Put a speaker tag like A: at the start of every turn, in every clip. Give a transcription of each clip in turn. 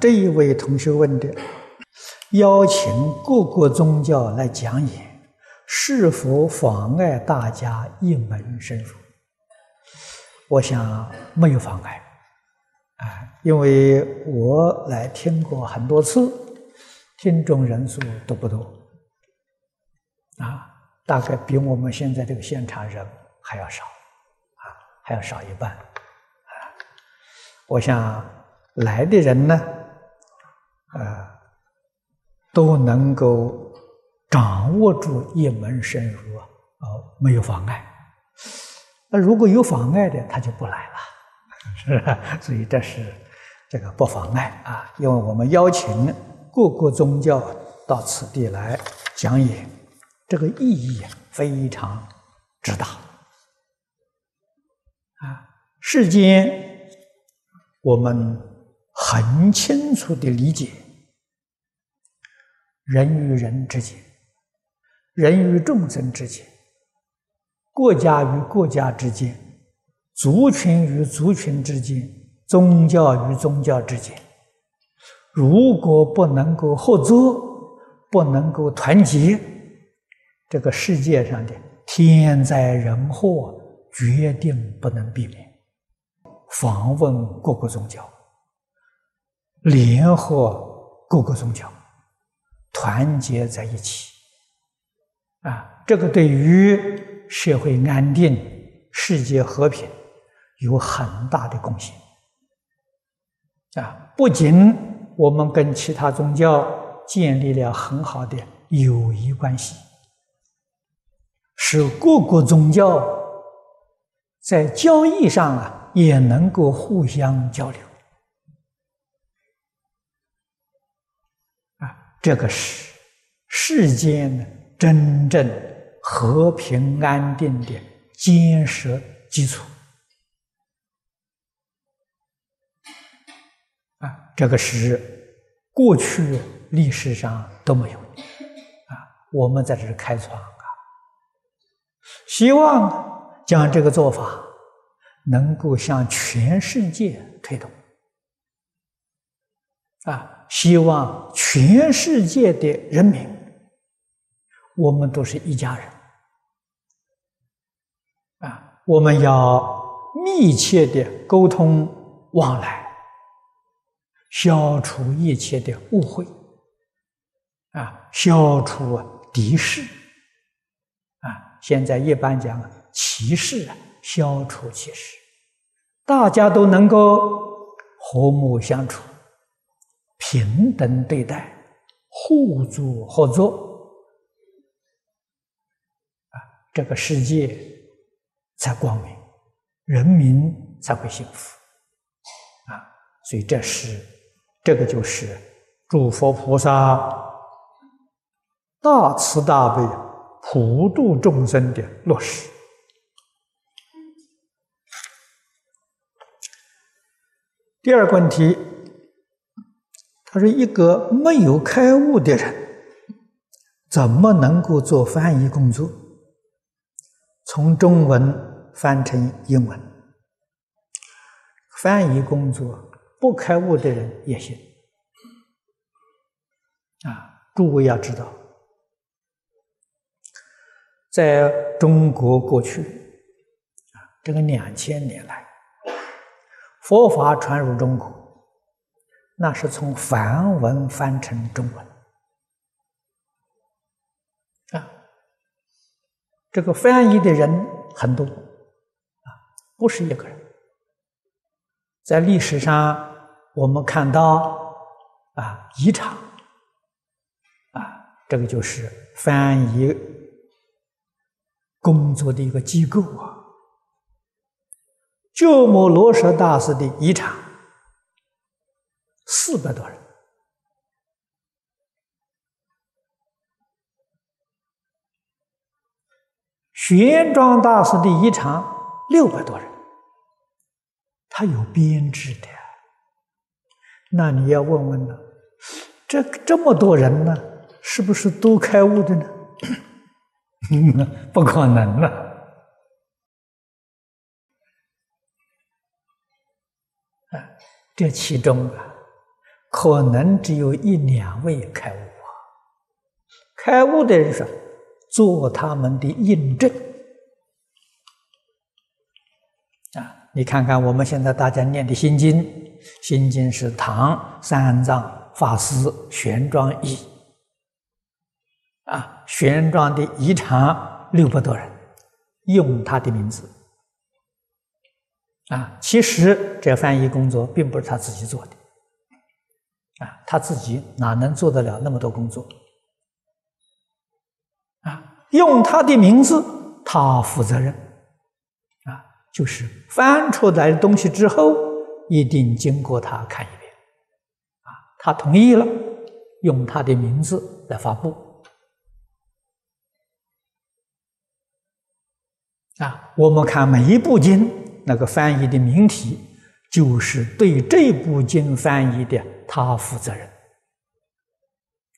A: 这一位同学问的，邀请各个宗教来讲演，是否妨碍大家一门深入？我想没有妨碍，啊，因为我来听过很多次，听众人数都不多，啊，大概比我们现在这个现场人还要少，啊，还要少一半，啊，我想。来的人呢，啊，都能够掌握住一门深入啊，没有妨碍。那如果有妨碍的，他就不来了，是吧？所以这是这个不妨碍啊，因为我们邀请各个宗教到此地来讲演，这个意义非常之大啊。世间我们。很清楚的理解，人与人之间，人与众生之间，国家与国家之间，族群与族群之间，宗教与宗教之间，如果不能够合作，不能够团结，这个世界上的天灾人祸决定不能避免。访问各个宗教。联合各个宗教，团结在一起，啊，这个对于社会安定、世界和平有很大的贡献。啊，不仅我们跟其他宗教建立了很好的友谊关系，使各个宗教在交易上啊也能够互相交流。这个是世间真正和平安定的坚实基础啊！这个是过去历史上都没有啊！我们在这开创啊，希望将这个做法能够向全世界推动啊！希望全世界的人民，我们都是一家人啊！我们要密切的沟通往来，消除一切的误会啊，消除敌视啊！现在一般讲歧视啊，消除歧视，大家都能够和睦相处。平等对待，互助合作，啊，这个世界才光明，人民才会幸福，啊，所以这是这个就是诸佛菩萨大慈大悲、普度众生的落实。第二个问题。他说：“一个没有开悟的人，怎么能够做翻译工作？从中文翻成英文，翻译工作不开悟的人也行。啊，诸位要知道，在中国过去啊，这个两千年来，佛法传入中国。”那是从梵文翻成中文啊，这个翻译的人很多啊，不是一个人。在历史上，我们看到啊，一场啊，这个就是翻译工作的一个机构啊，鸠摩罗什大师的遗产。四百多人，玄奘大师的一场六百多人，他有编制的。那你要问问呢，这这么多人呢，是不是都开悟的呢？不可能了。啊，这其中啊。可能只有一两位开悟啊。开悟的人说，做他们的印证啊。你看看我们现在大家念的心经，心经是唐三藏法师玄奘译啊，玄奘的遗长六百多人用他的名字。啊，其实这翻译工作并不是他自己做的，啊，他自己哪能做得了那么多工作？啊，用他的名字，他负责任，啊，就是翻出来的东西之后，一定经过他看一遍，啊，他同意了，用他的名字来发布，啊，我们看每一部经。那个翻译的名题，就是对这部经翻译的他负责任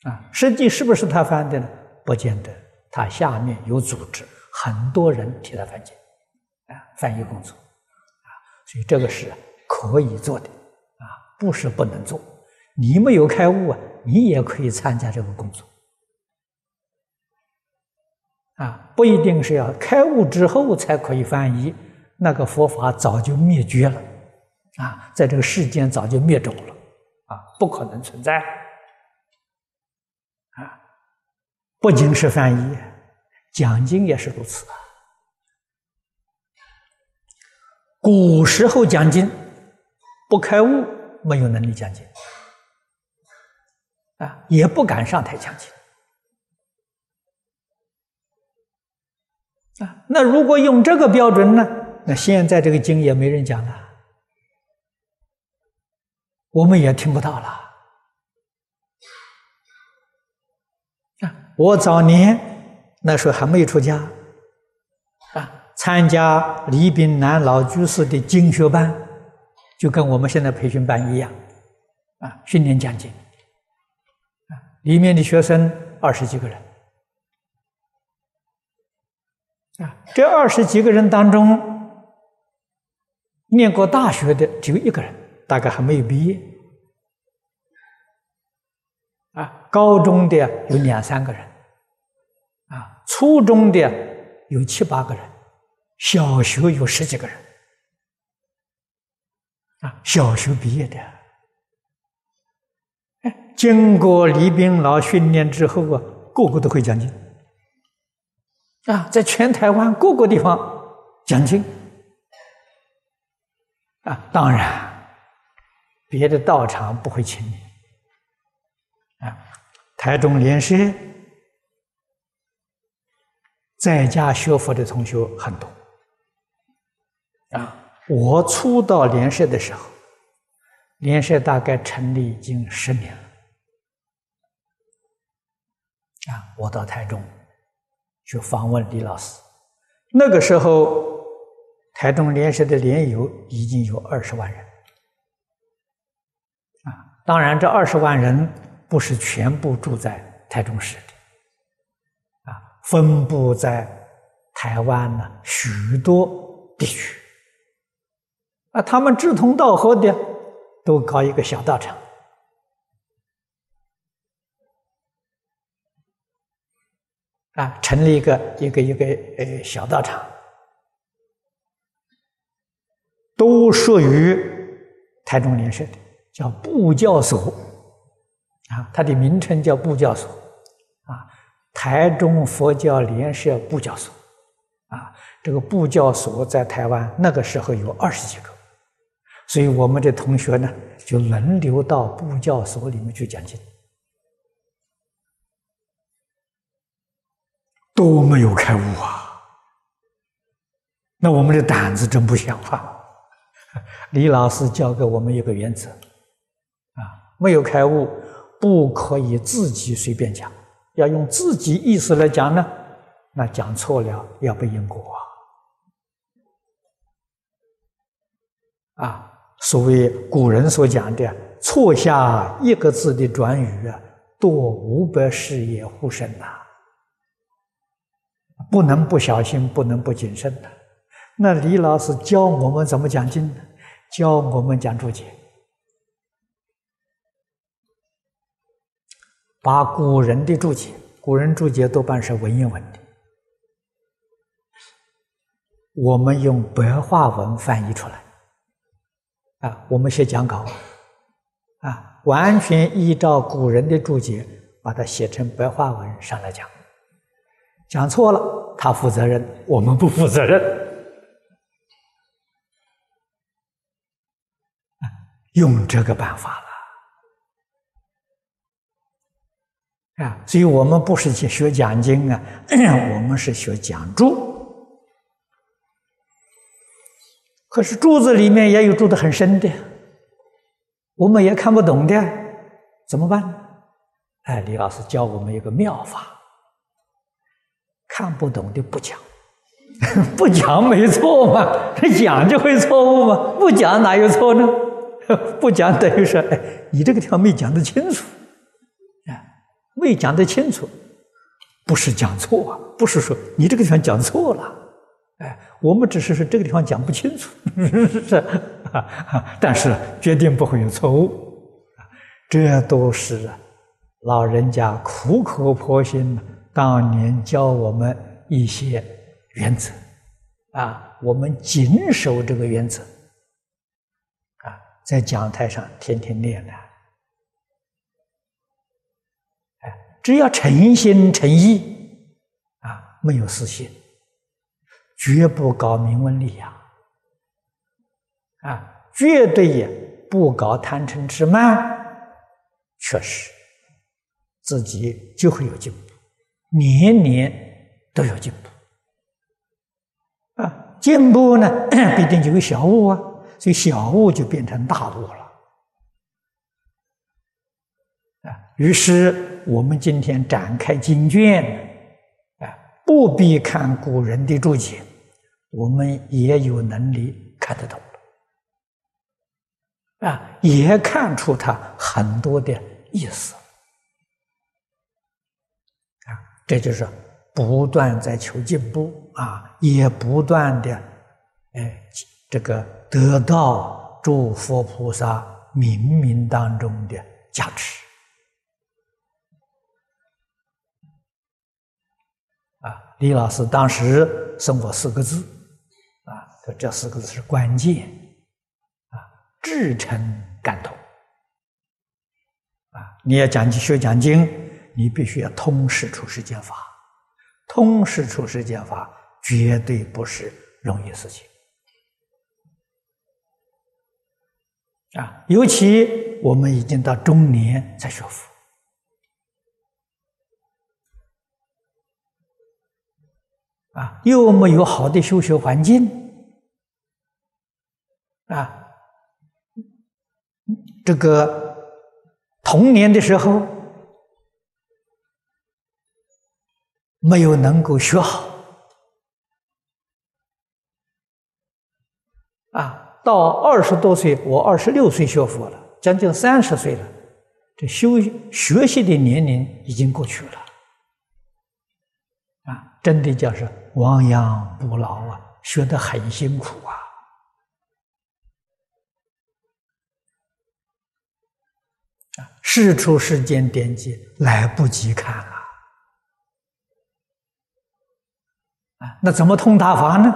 A: 啊。实际是不是他翻的呢？不见得，他下面有组织，很多人替他翻译啊，翻译工作啊，所以这个是可以做的啊，不是不能做。你没有开悟啊，你也可以参加这个工作啊，不一定是要开悟之后才可以翻译。那个佛法早就灭绝了，啊，在这个世间早就灭种了，啊，不可能存在，啊，不仅是翻译，讲经也是如此啊。古时候讲经不开悟，没有能力讲经，啊，也不敢上台讲经，啊，那如果用这个标准呢？那现在这个经也没人讲了，我们也听不到了。啊，我早年那时候还没有出家，啊，参加李炳南老居士的经学班，就跟我们现在培训班一样，啊，训练讲经，啊，里面的学生二十几个人，啊，这二十几个人当中。念过大学的只有一个人，大概还没有毕业。啊，高中的有两三个人，啊，初中的有七八个人，小学有十几个人，啊，小学毕业的，哎，经过李炳老训练之后啊，个个都会讲经，啊，在全台湾各个地方讲经。啊，当然，别的道场不会请你。啊，台中莲社在家学佛的同学很多。啊，我初到莲社的时候，莲社大概成立已经十年了。啊，我到台中去访问李老师，那个时候。台中莲社的莲友已经有二十万人，当然这二十万人不是全部住在台中市的，啊，分布在台湾呢许多地区，啊，他们志同道合的都搞一个小道场，啊，成立一个一个一个呃小道场。都属于台中联社的，叫布教所，啊，它的名称叫布教所，啊，台中佛教联社布教所，啊，这个布教所在台湾那个时候有二十几个，所以我们的同学呢就轮流到布教所里面去讲经，都没有开悟啊，那我们的胆子真不像话。李老师教给我们一个原则，啊，没有开悟，不可以自己随便讲，要用自己意思来讲呢，那讲错了要背因果啊！啊，所谓古人所讲的“错下一个字的转语啊，多五百世也护身呐”，不能不小心，不能不谨慎的。那李老师教我们怎么讲经呢？教我们讲注解把古人的注解，古人注解多半是文言文的，我们用白话文翻译出来。啊，我们写讲稿，啊，完全依照古人的注解，把它写成白话文上来讲。讲错了，他负责任，我们不负责任。用这个办法了。啊，所以我们不是去学讲经啊，我们是学讲注。可是柱子里面也有住得很深的，我们也看不懂的，怎么办？哎，李老师教我们一个妙法：看不懂的不讲，不讲没错嘛，这讲就会错误嘛，不讲哪有错呢？不讲等于说，哎，你这个地方没讲得清楚，没讲得清楚，不是讲错啊，不是说你这个地方讲错了。哎，我们只是说这个地方讲不清楚，是，但是决定不会有错误，这都是老人家苦口婆心当年教我们一些原则，啊，我们谨守这个原则，啊，在讲台上天天练的，哎，只要诚心诚意，啊，没有私心。绝不搞名闻利养，啊，绝对也不搞贪嗔痴慢，确实，自己就会有进步，年年都有进步，啊，进步呢 必定就有小悟啊，所以小悟就变成大悟了，啊，于是我们今天展开经卷，啊，不必看古人的注解。我们也有能力看得懂啊，也看出他很多的意思啊，这就是不断在求进步啊，也不断的哎，这个得到诸佛菩萨冥冥当中的加持李老师当时送我四个字。啊这四个字是关键啊，至诚感通啊！你要讲学讲经，你必须要通识出世间法，通识出世间法绝对不是容易事情啊！尤其我们已经到中年才学佛啊，又没有好的修学环境。啊，这个童年的时候没有能够学好，啊，到二十多岁，我二十六岁学佛了，将近三十岁了，这修学习的年龄已经过去了，啊，真的叫是亡羊补牢啊，学得很辛苦啊。事出世间典籍来不及看了啊！那怎么通达法呢？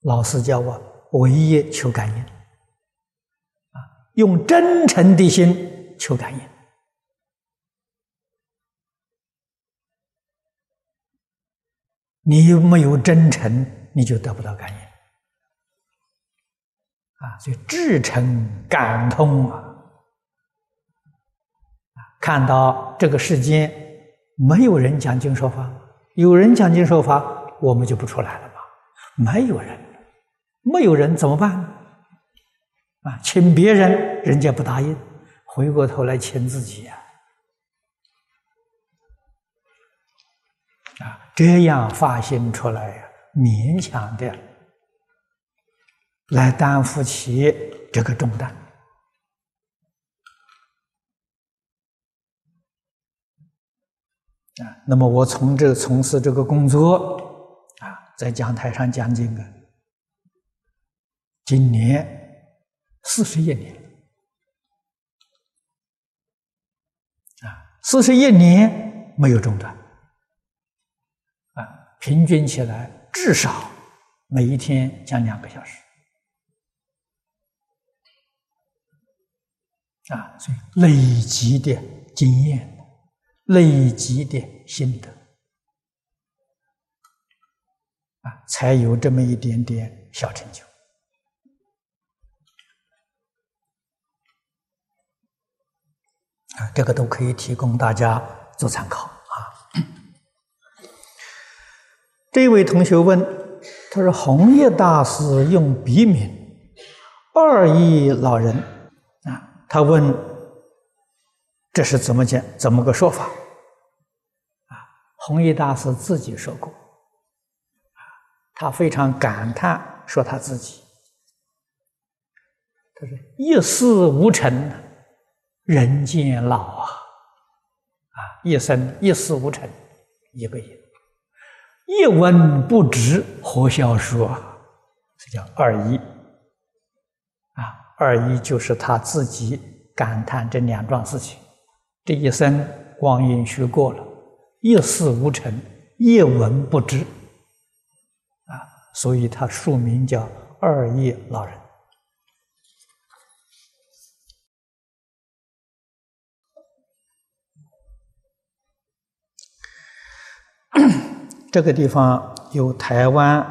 A: 老师教我唯一求感应啊，用真诚的心求感应。你没有真诚，你就得不到感应啊！所以至诚感通啊！看到这个世间没有人讲经说法，有人讲经说法，我们就不出来了吧？没有人，没有人怎么办？啊，请别人，人家不答应，回过头来请自己呀！这样发心出来呀，勉强的来担负起这个重担。啊，那么我从这从事这个工作，啊，在讲台上讲经啊，今年四十一年，啊，四十一年没有中断，平均起来至少每一天讲两个小时，啊，所以累积的经验，累积的心得，啊，才有这么一点点小成就。啊，这个都可以提供大家做参考啊。这位同学问，他说：“弘一大师用笔名二义老人啊，他问这是怎么讲？怎么个说法？”啊，弘一大师自己说过，啊，他非常感叹说他自己，他说：“一事无成。”人渐老啊，啊，一生一事无成，一个亿，一文不值，何消说？这叫二一啊，二一就是他自己感叹这两桩事情：这一生光阴虚过了，一事无成，一文不值啊，所以他署名叫二一老人。这个地方有台湾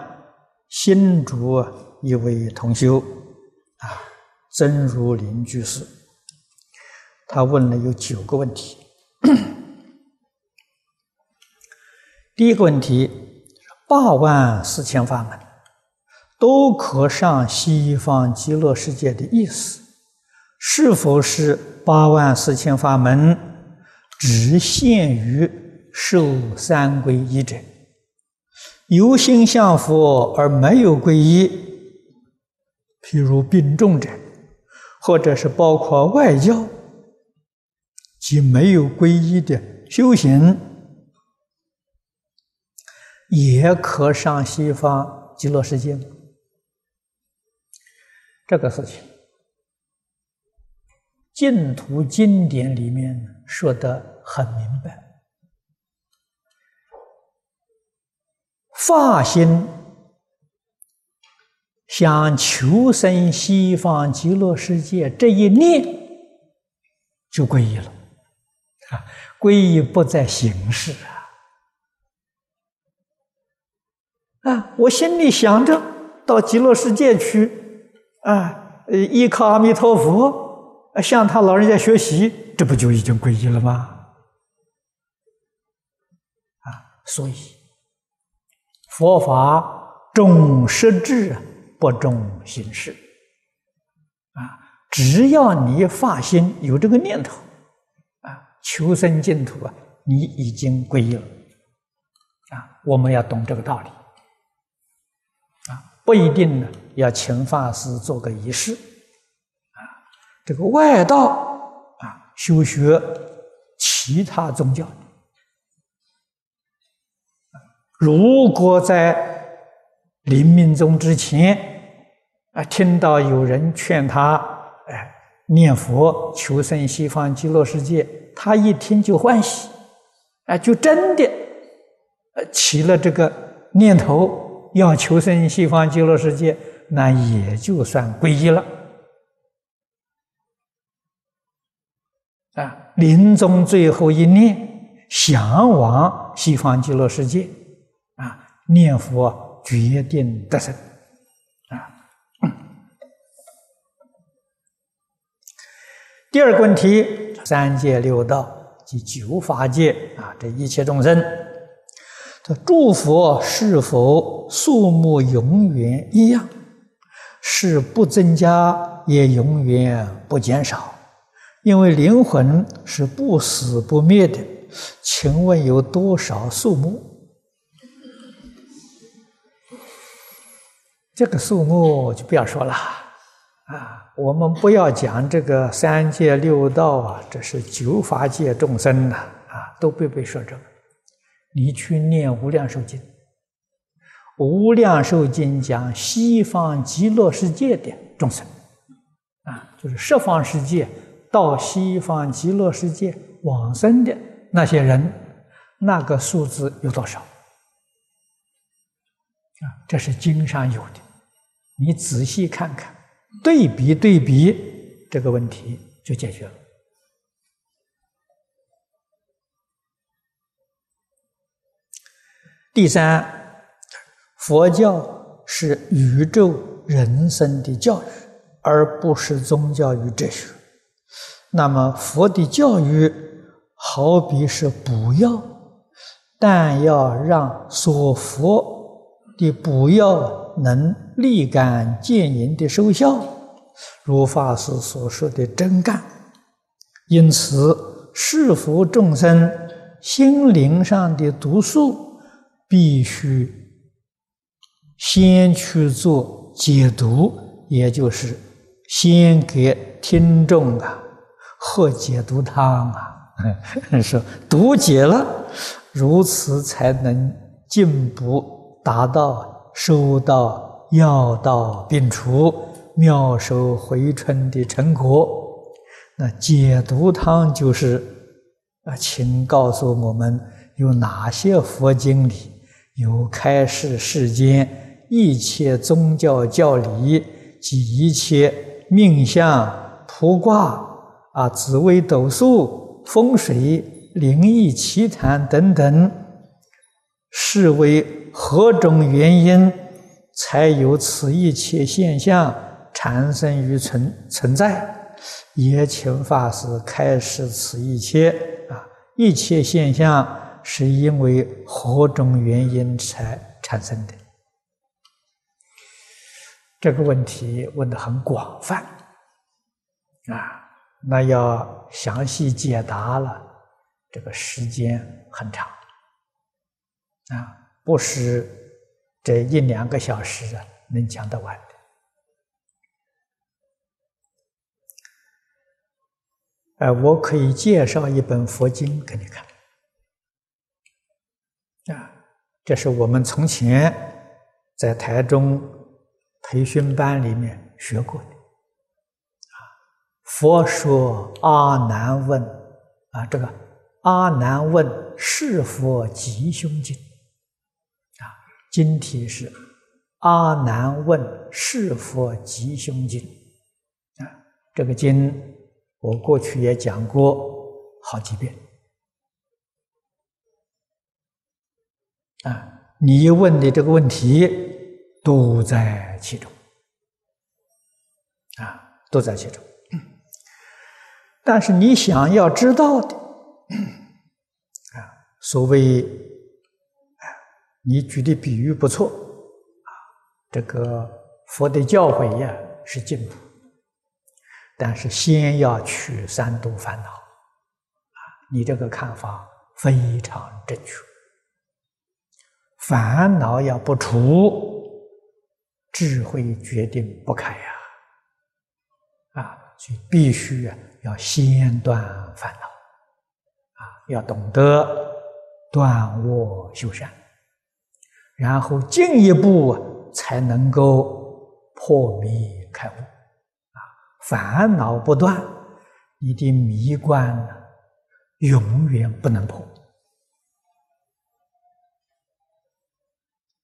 A: 新竹一位同修啊，曾如林居士，他问了有九个问题。第一个问题：八万四千法门都可上西方极乐世界的意思，是否是八万四千法门只限于受三皈依者？由心向佛而没有皈依，譬如病重者，或者是包括外教及没有皈依的修行，也可上西方极乐世界。这个事情，净土经典里面说的很明白。发心想求生西方极乐世界，这一念就皈依了。啊，皈依不在形式啊！啊，我心里想着到极乐世界去，啊，依靠阿弥陀佛，向他老人家学习，这不就已经皈依了吗？啊，所以。佛法重实质，不重形式。啊，只要你发心有这个念头，啊，求生净土啊，你已经皈依了。啊，我们要懂这个道理。啊，不一定呢，要请法师做个仪式。啊，这个外道啊，修学其他宗教。如果在临命终之前，啊，听到有人劝他，哎，念佛求生西方极乐世界，他一听就欢喜，哎，就真的，起了这个念头要求生西方极乐世界，那也就算皈依了。啊，临终最后一念，向往西方极乐世界。念佛决定得胜啊！第二个问题：三界六道及九法界啊，这一切众生，这诸佛是否数目永远一样？是不增加，也永远不减少？因为灵魂是不死不灭的，请问有多少数目？这个数目就不要说了，啊，我们不要讲这个三界六道啊，这是九法界众生呐，啊，都不被说这个。你去念《无量寿经》，《无量寿经》讲西方极乐世界的众生，啊，就是十方世界到西方极乐世界往生的那些人，那个数字有多少？啊，这是经上有的，你仔细看看，对比对比，这个问题就解决了。第三，佛教是宇宙人生的教育，而不是宗教与哲学。那么，佛的教育好比是补药，但要让所服的补药能立竿见影的收效，如法师所说的真干。因此，是佛众生心灵上的毒素。必须先去做解毒，也就是先给听众啊喝解毒汤啊，说毒解了，如此才能进步达到收到药到病除、妙手回春的成果。那解毒汤就是啊，请告诉我们有哪些佛经里。有开示世间一切宗教教理及一切命相、卜卦啊、紫微斗数、风水、灵异奇谈等等，是为何种原因才有此一切现象产生与存存在？也请法师开示此一切啊，一切现象。是因为何种原因才产生的？这个问题问的很广泛啊，那要详细解答了，这个时间很长啊，不是这一两个小时啊能讲得完的。哎，我可以介绍一本佛经给你看。啊，这是我们从前在台中培训班里面学过的。啊，佛说阿难问，啊，这个阿难问是佛吉凶经，经题是阿难问是佛吉凶经，啊，这个经我过去也讲过好几遍。啊，你问的这个问题都在其中，啊，都在其中。但是你想要知道的，啊，所谓，你举的比喻不错，啊，这个佛的教诲呀是进步，但是先要去三毒烦恼，啊，你这个看法非常正确。烦恼要不除，智慧决定不开呀！啊，所以必须啊，要先断烦恼，啊，要懂得断恶修善，然后进一步才能够破迷开悟。啊，烦恼不断，你的迷关呢，永远不能破。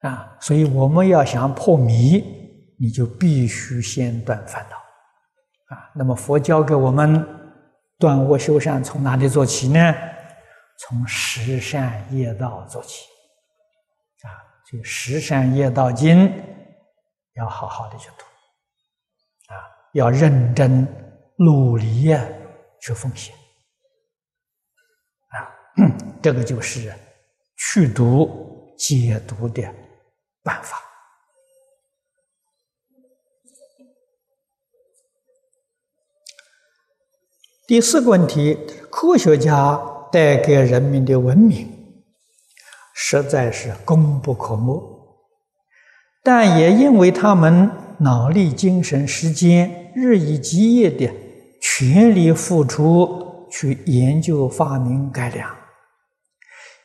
A: 啊，所以我们要想破迷，你就必须先断烦恼。啊，那么佛教给我们断恶修善，从哪里做起呢？从十善业道做起。所以十善业道经要好好的去读。啊，要认真努力呀，去奉献。啊，这个就是去读解读的。办法。第四个问题：科学家带给人民的文明，实在是功不可没，但也因为他们脑力、精神、时间日以继夜的全力付出去研究、发明、改良，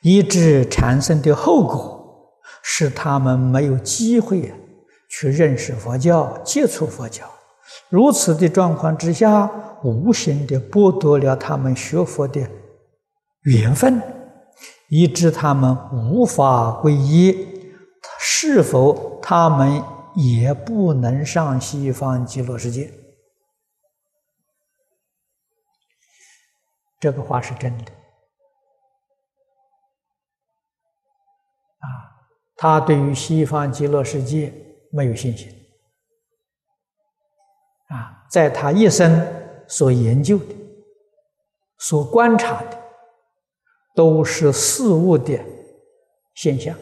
A: 以致产生的后果。使他们没有机会去认识佛教、接触佛教，如此的状况之下，无形的剥夺了他们学佛的缘分，以致他们无法皈依。是否他们也不能上西方极乐世界？这个话是真的。啊，他对于西方极乐世界没有信心。啊，在他一生所研究的、所观察的，都是事物的现象。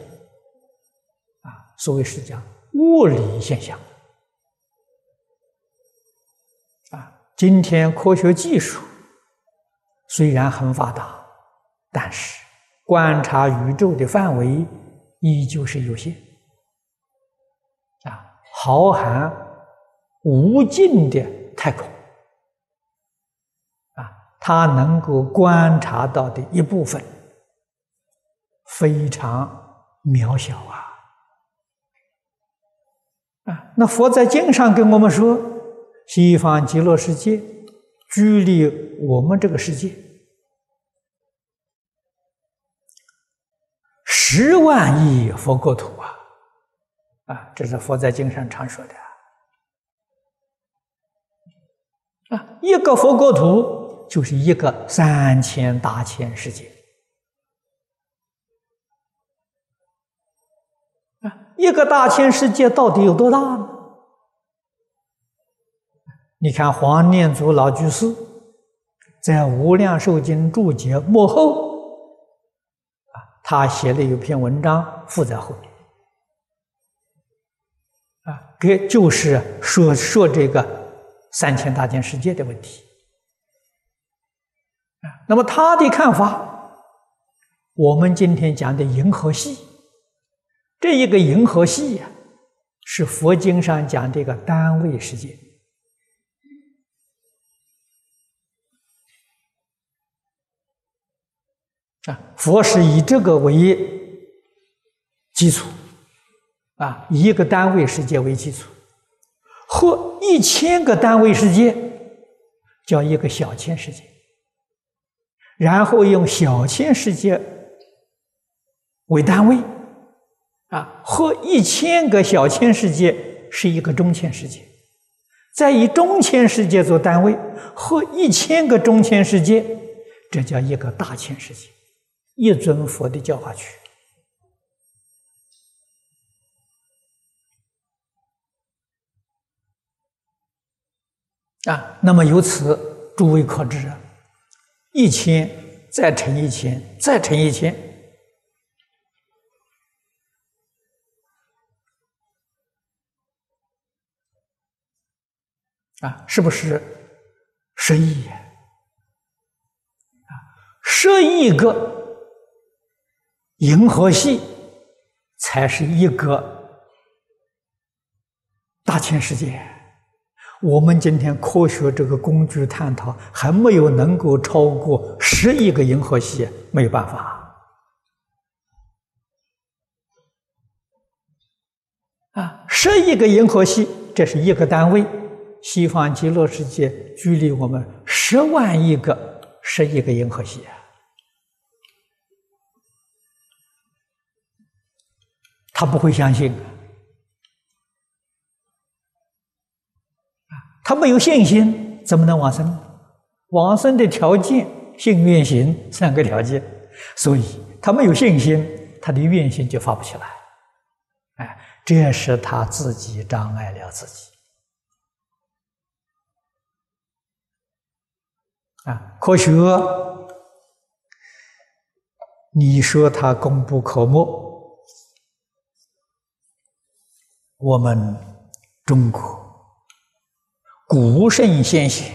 A: 啊，所谓是讲物理现象。啊，今天科学技术虽然很发达，但是观察宇宙的范围。依旧是有限啊，浩瀚无尽的太空他，能够观察到的一部分非常渺小啊啊！那佛在经上跟我们说，西方极乐世界距离我们这个世界。十万亿佛国土啊，啊，这是佛在经上常说的啊。一个佛国土就是一个三千大千世界啊。一个大千世界到底有多大呢？你看黄念祖老居士在《无量寿经》注解幕后。他写了一篇文章附在后面，啊，给就是说说这个三千大千世界的问题，那么他的看法，我们今天讲的银河系，这一个银河系呀，是佛经上讲的一个单位世界。啊，佛是以这个为基础，啊，以一个单位世界为基础，或一千个单位世界叫一个小千世界，然后用小千世界为单位，啊，或一千个小千世界是一个中千世界，再以中千世界做单位，或一千个中千世界，这叫一个大千世界。一尊佛的教化区啊，那么由此诸位可知啊，一千再乘一千，再乘一千啊，是不是十亿啊？十亿个。银河系才是一个大千世界。我们今天科学这个工具探讨还没有能够超过十亿个银河系，没有办法。啊，十亿个银河系，这是一个单位。西方极乐世界距离我们十万亿个、十亿个银河系。他不会相信他没有信心，怎么能往生？往生的条件，信愿行三个条件，所以他没有信心，他的愿心就发不起来。哎，这是他自己障碍了自己。啊，科学，你说他功不可没？我们中国古圣先贤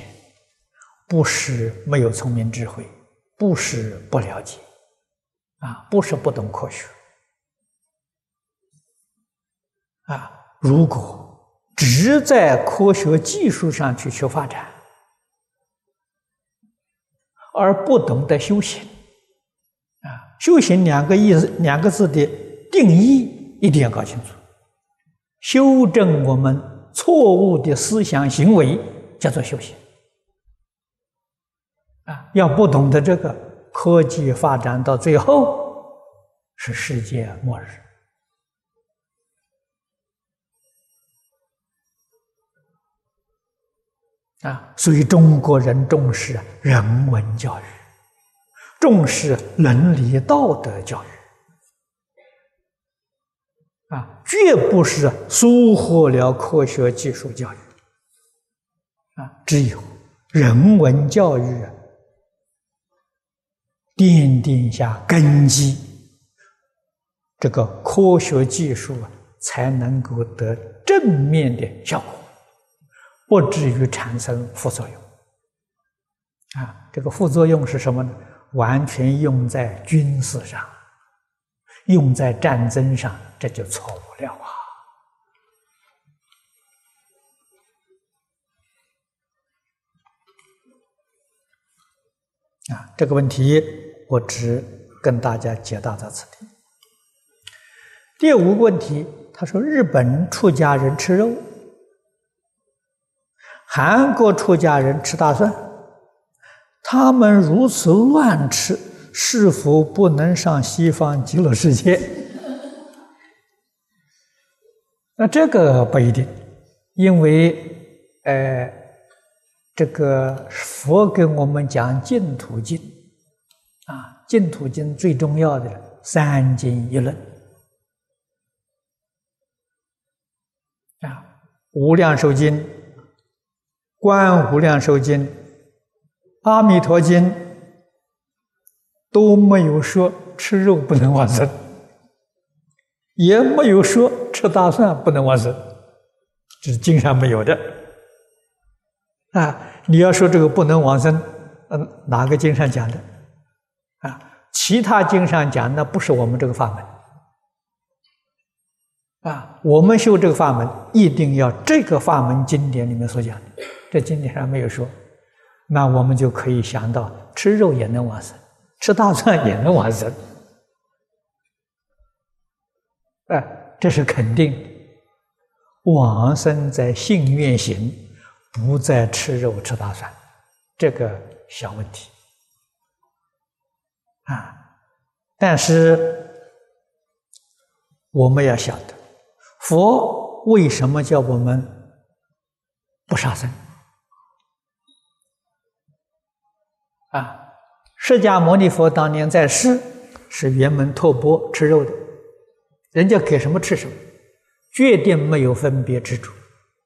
A: 不是没有聪明智慧，不是不了解，啊，不是不懂科学，啊，如果只在科学技术上去求发展，而不懂得修行，啊，修行两个意思两个字的定义一定要搞清楚。修正我们错误的思想行为叫做修行。啊，要不懂得这个，科技发展到最后是世界末日。啊，所以中国人重视人文教育，重视伦理道德教育，啊，绝不是疏忽了科学技术教育，啊，只有人文教育奠定下根基，这个科学技术啊，才能够得正面的效果。不至于产生副作用，啊，这个副作用是什么呢？完全用在军事上，用在战争上，这就错误了啊！啊，这个问题我只跟大家解答到此地。第五个问题，他说日本出家人吃肉。韩国出家人吃大蒜，他们如此乱吃，是否不能上西方极乐世界？那这个不一定，因为呃，这个佛给我们讲净土经啊，净土经最重要的三经一论啊，无量寿经。观无量寿经、阿弥陀经都没有说吃肉不能往生，也没有说吃大蒜不能往生，这是经上没有的。啊，你要说这个不能往生，嗯，哪个经上讲的？啊，其他经上讲那不是我们这个法门。啊，我们修这个法门，一定要这个法门经典里面所讲的。这经典上没有说，那我们就可以想到，吃肉也能往生，吃大蒜也能往生，哎，这是肯定。往生在信愿行，不在吃肉吃大蒜，这个小问题啊。但是我们要晓得，佛为什么叫我们不杀生？啊，释迦牟尼佛当年在世是圆门托钵吃肉的，人家给什么吃什么，决定没有分别之主。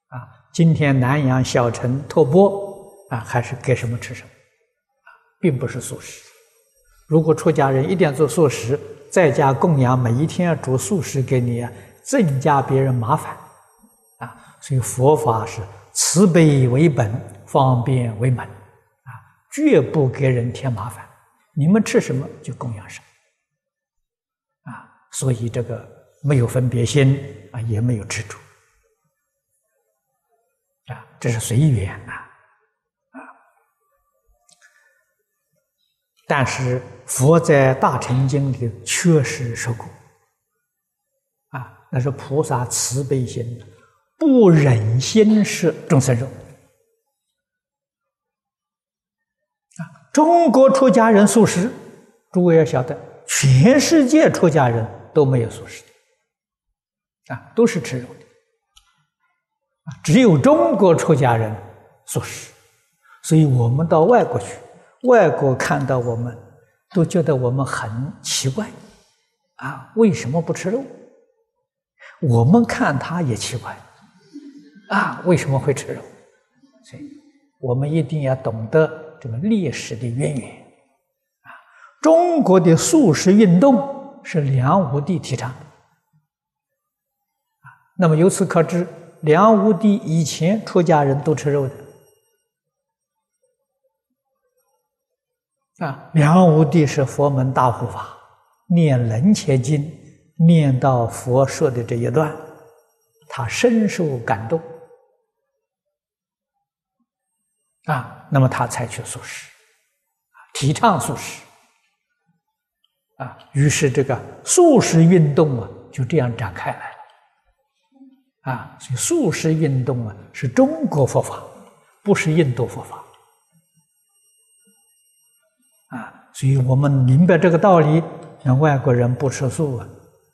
A: 啊，今天南阳小城托钵啊，还是给什么吃什么，并不是素食。如果出家人一定要做素食，在家供养，每一天要煮素食给你啊，增加别人麻烦。啊，所以佛法是慈悲为本，方便为门。绝不给人添麻烦，你们吃什么就供养什么，啊，所以这个没有分别心啊，也没有执着，啊，这是随缘啊，啊，但是佛在大乘经里确实说过，啊，那是菩萨慈悲心，不忍心食众生肉。中国出家人素食，诸位要晓得，全世界出家人都没有素食的，啊，都是吃肉的，啊，只有中国出家人素食，所以我们到外国去，外国看到我们，都觉得我们很奇怪，啊，为什么不吃肉？我们看他也奇怪，啊，为什么会吃肉？所以，我们一定要懂得。这个历史的渊源啊，中国的素食运动是梁武帝提倡的啊。那么由此可知，梁武帝以前出家人都吃肉的啊。梁武帝是佛门大护法，念《楞伽经》，念到佛说的这一段，他深受感动。啊，那么他采取素食，提倡素食，啊，于是这个素食运动啊就这样展开来了，啊，所以素食运动啊，是中国佛法，不是印度佛法。啊，所以我们明白这个道理，那外国人不吃素啊，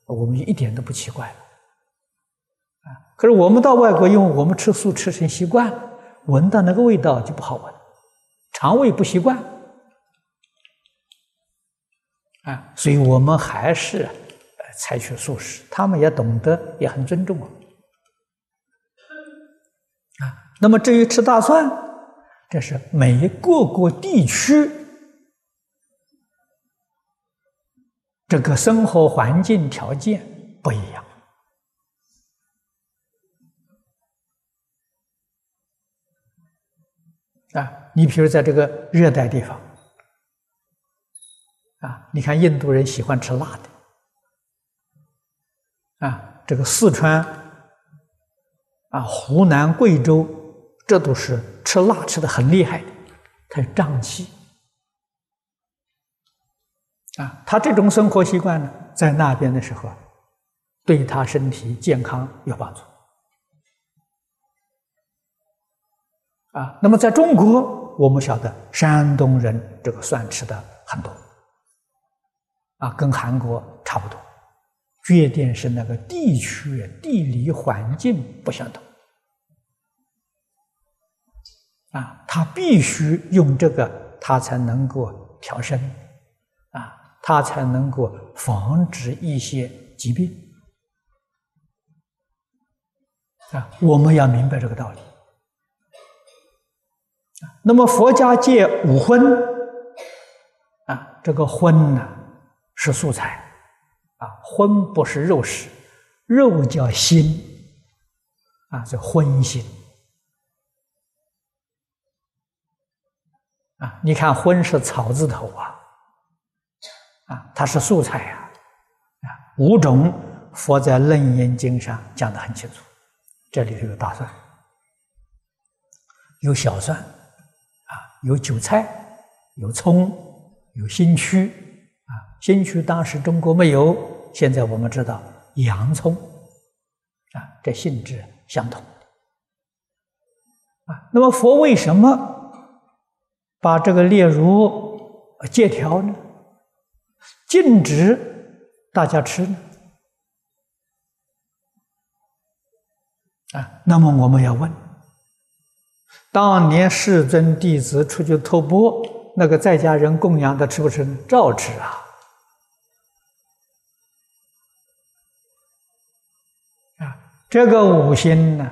A: 我们一点都不奇怪。啊，可是我们到外国，因为我们吃素吃成习惯了，闻到那个味道就不好闻，肠胃不习惯。啊，所以我们还是采取素食，他们也懂得，也很尊重我。啊，那么至于吃大蒜，这是每个个地区这个生活环境条件不一样。啊，你比如在这个热带地方。啊，你看印度人喜欢吃辣的，啊，这个四川、啊湖南、贵州，这都是吃辣吃的很厉害的，它有胀气，啊，他这种生活习惯呢，在那边的时候，对他身体健康有帮助，啊，那么在中国，我们晓得山东人这个蒜吃的很多。啊，跟韩国差不多，缺点是那个地区地理环境不相同。啊，他必须用这个，他才能够调身，啊，他才能够防止一些疾病。啊，我们要明白这个道理。那么佛家戒五荤，啊，这个荤呢？是素菜，啊，荤不是肉食，肉叫心，啊，叫荤心，啊，你看荤是草字头啊，啊，它是素菜呀，啊，五种佛在楞严经上讲的很清楚，这里头有大蒜，有小蒜，有韭菜，有葱，有新曲。新区当时中国没有，现在我们知道洋葱，啊，这性质相同，啊，那么佛为什么把这个列入戒条呢？禁止大家吃呢？啊，那么我们要问：当年世尊弟子出去托钵，那个在家人供养的吃不吃？照吃啊。这个五心呢，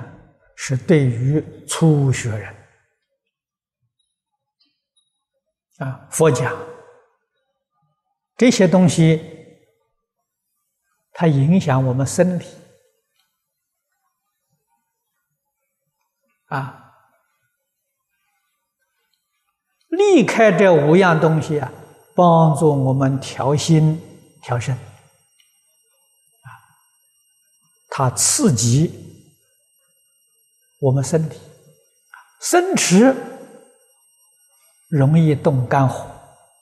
A: 是对于初学人啊，佛讲这些东西，它影响我们身体啊，离开这五样东西啊，帮助我们调心调身。它刺激我们身体，生吃容易动肝火，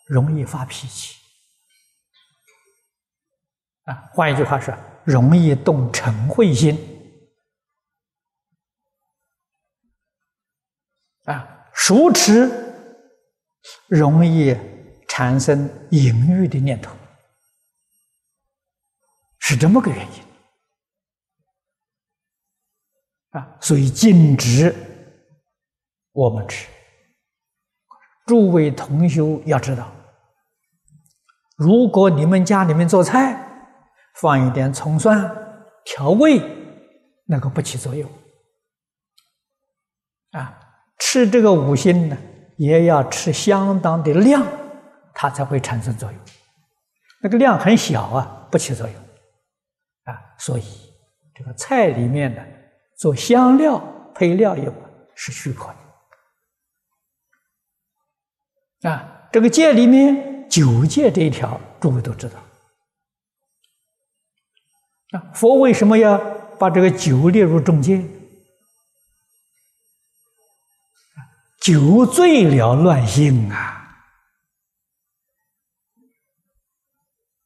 A: 容易发脾气啊。换一句话说，容易动嗔恚心啊。熟吃容易产生淫欲的念头，是这么个原因啊。所以禁止我们吃。诸位同修要知道，如果你们家里面做菜放一点葱蒜调味，那个不起作用。啊，吃这个五辛呢，也要吃相当的量，它才会产生作用。那个量很小啊，不起作用。啊，所以这个菜里面的。做香料配料用是许可的啊！这个戒里面九戒这一条，诸位都知道啊。佛为什么要把这个酒列入中戒？酒醉了乱性啊，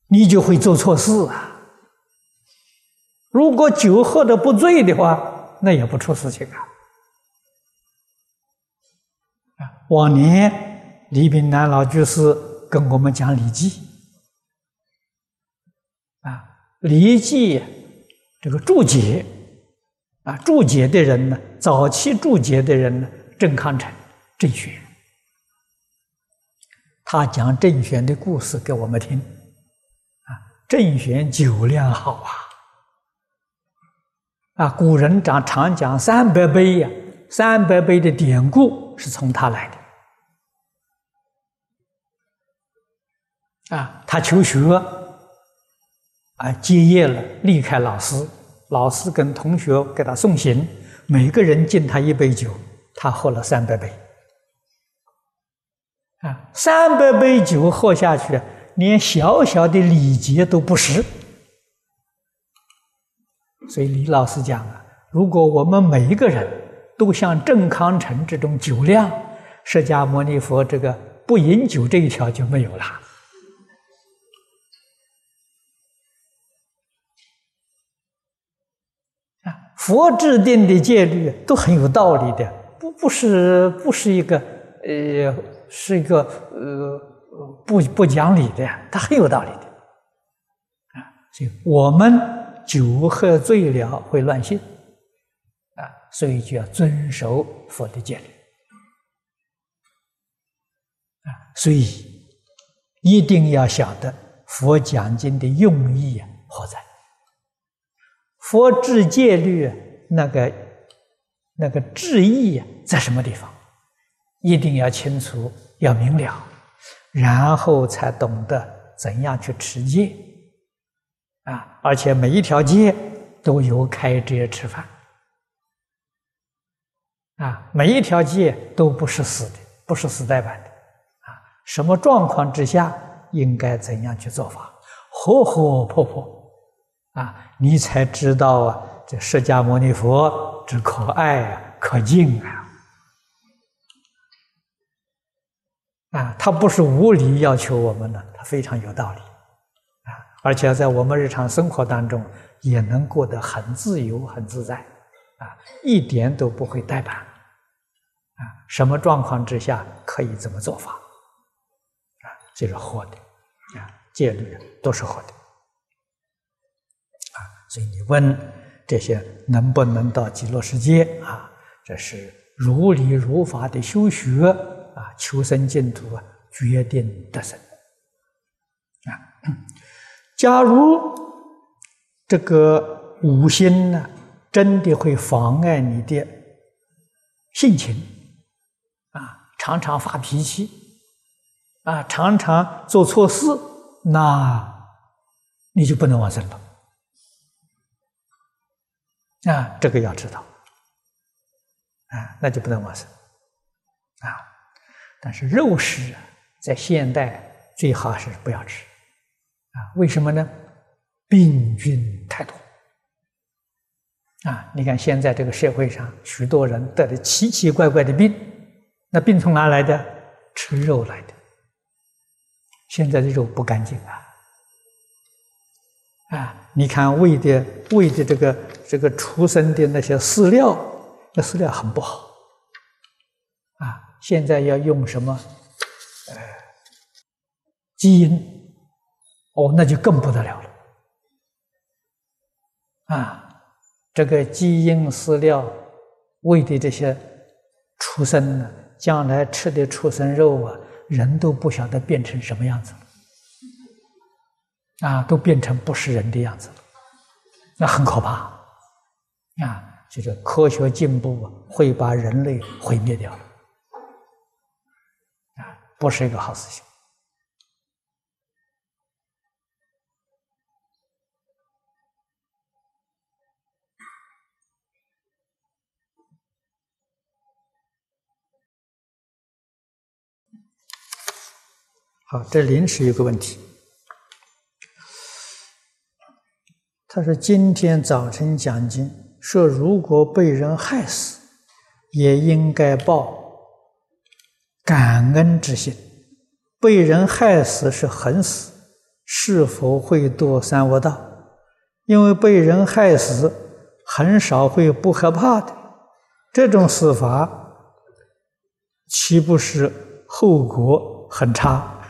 A: 你就会做错事啊。如果酒喝的不醉的话，那也不出事情啊。往年李炳南老居士跟我们讲《礼记》，啊，《礼记》这个注解，啊，注解的人呢，早期注解的人呢，郑康成、郑玄，他讲郑玄的故事给我们听，啊，郑玄酒量好啊。啊，古人常常讲三百杯呀，三百杯的典故是从他来的。啊，他求学，啊，结业了，离开老师，老师跟同学给他送行，每个人敬他一杯酒，他喝了三百杯。啊，三百杯酒喝下去，连小小的礼节都不识。所以李老师讲啊，如果我们每一个人都像郑康成这种酒量，释迦牟尼佛这个不饮酒这一条就没有了。啊，佛制定的戒律都很有道理的，不不是不是一个呃是一个呃不不讲理的，他很有道理的。啊，所以我们。酒喝醉了会乱性，啊，所以就要遵守佛的戒律，啊，所以一定要晓得佛讲经的用意啊何在。佛制戒律那个那个智意啊在什么地方？一定要清楚，要明了，然后才懂得怎样去持戒。啊，而且每一条街都有开遮吃饭，啊，每一条街都不是死的，不是死呆板的，啊，什么状况之下应该怎样去做法，活活泼泼，啊，你才知道啊，这释迦牟尼佛之可爱啊，可敬啊，啊，他不是无理要求我们的，他非常有道理。啊而且在我们日常生活当中，也能过得很自由、很自在，啊，一点都不会呆板，啊，什么状况之下可以怎么做法，啊，这是活的，啊，戒律都是活的，啊，所以你问这些能不能到极乐世界啊？这是如理如法的修学啊，求生净土啊，决定得生，啊。假如这个五心呢，真的会妨碍你的性情啊，常常发脾气啊，常常做错事，那你就不能往生了啊，这个要知道啊，那就不能往生啊。但是肉食啊在现代最好是不要吃。啊，为什么呢？病菌太多啊！你看现在这个社会上，许多人得了奇奇怪怪的病，那病从哪来的？吃肉来的。现在的肉不干净啊！啊，你看喂的喂的这个这个畜生的那些饲料，那饲料很不好！现在要用什么？呃，基因。哦，那就更不得了了，啊，这个基因饲料喂的这些畜生呢，将来吃的畜生肉啊，人都不晓得变成什么样子了，啊，都变成不是人的样子了，那很可怕，啊，就是科学进步啊，会把人类毁灭掉，不是一个好事情。好，这临时有个问题。他说：“今天早晨讲经说，如果被人害死，也应该报感恩之心。被人害死是横死，是否会堕三恶道？因为被人害死，很少会不害怕的。这种死法，岂不是后果很差？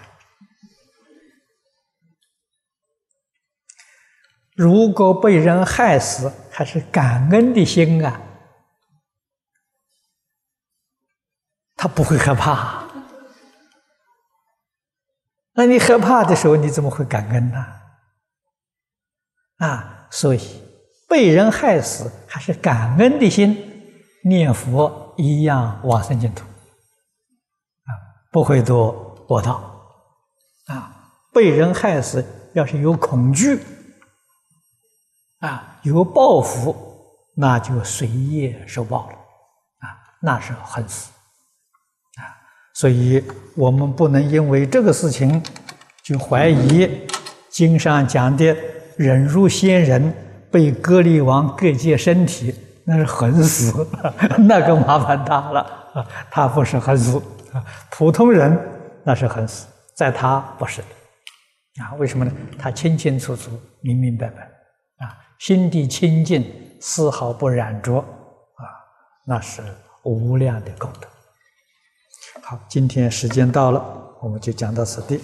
A: 如果被人害死，还是感恩的心啊，他不会害怕。那你害怕的时候，你怎么会感恩呢？啊，所以被人害死还是感恩的心，念佛一样往生净土，啊，不会堕恶道。啊，被人害死要是有恐惧，啊，有报复，那就随业受报了，啊，那是恨死。所以我们不能因为这个事情就怀疑经上讲的。忍辱仙人被割离王割截身体，那是横死，那个麻烦大了啊！他不是横死，普通人那是横死，在他不是的啊？为什么呢？他清清楚楚、明明白白啊，心地清净，丝毫不染浊啊，那是无量的功德。好，今天时间到了，我们就讲到此地。